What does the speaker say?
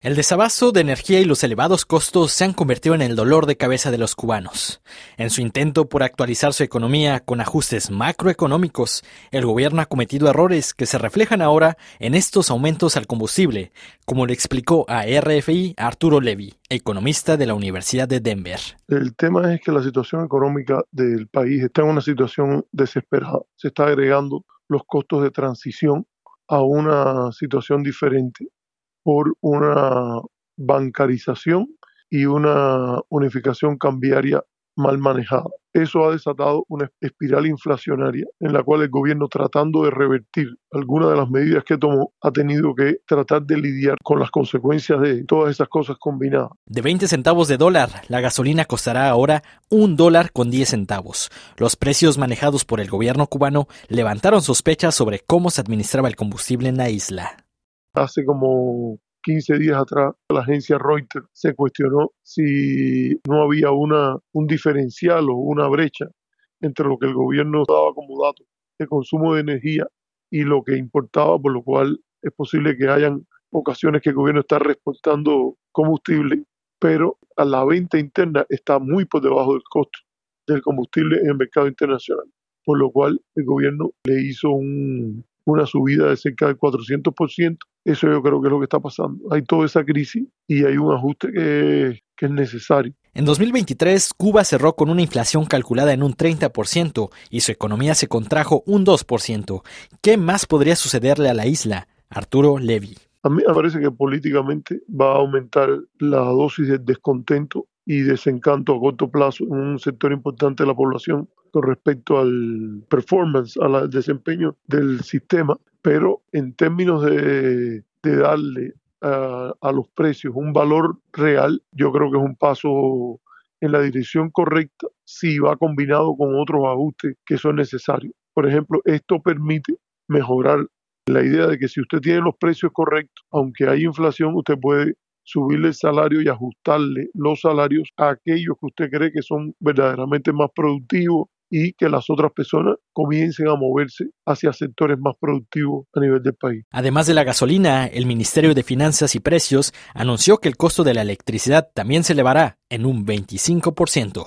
El desabasto de energía y los elevados costos se han convertido en el dolor de cabeza de los cubanos. En su intento por actualizar su economía con ajustes macroeconómicos, el gobierno ha cometido errores que se reflejan ahora en estos aumentos al combustible, como le explicó a RFI Arturo Levy, economista de la Universidad de Denver. El tema es que la situación económica del país está en una situación desesperada. Se está agregando los costos de transición a una situación diferente por una bancarización y una unificación cambiaria mal manejada. Eso ha desatado una espiral inflacionaria en la cual el gobierno tratando de revertir algunas de las medidas que tomó ha tenido que tratar de lidiar con las consecuencias de todas esas cosas combinadas. De 20 centavos de dólar, la gasolina costará ahora un dólar con 10 centavos. Los precios manejados por el gobierno cubano levantaron sospechas sobre cómo se administraba el combustible en la isla. Hace como 15 días atrás, la agencia Reuters se cuestionó si no había una, un diferencial o una brecha entre lo que el gobierno daba como dato de consumo de energía y lo que importaba, por lo cual es posible que hayan ocasiones que el gobierno está reportando combustible, pero a la venta interna está muy por debajo del costo del combustible en el mercado internacional, por lo cual el gobierno le hizo un, una subida de cerca del 400%. Eso yo creo que es lo que está pasando. Hay toda esa crisis y hay un ajuste que, que es necesario. En 2023, Cuba cerró con una inflación calculada en un 30% y su economía se contrajo un 2%. ¿Qué más podría sucederle a la isla? Arturo Levy. A mí me parece que políticamente va a aumentar la dosis de descontento y desencanto a corto plazo en un sector importante de la población con respecto al performance, al desempeño del sistema, pero en términos de, darle a, a los precios un valor real, yo creo que es un paso en la dirección correcta si va combinado con otros ajustes que son necesarios. Por ejemplo, esto permite mejorar la idea de que si usted tiene los precios correctos, aunque hay inflación, usted puede subirle el salario y ajustarle los salarios a aquellos que usted cree que son verdaderamente más productivos y que las otras personas comiencen a moverse hacia sectores más productivos a nivel del país. Además de la gasolina, el Ministerio de Finanzas y Precios anunció que el costo de la electricidad también se elevará en un 25%.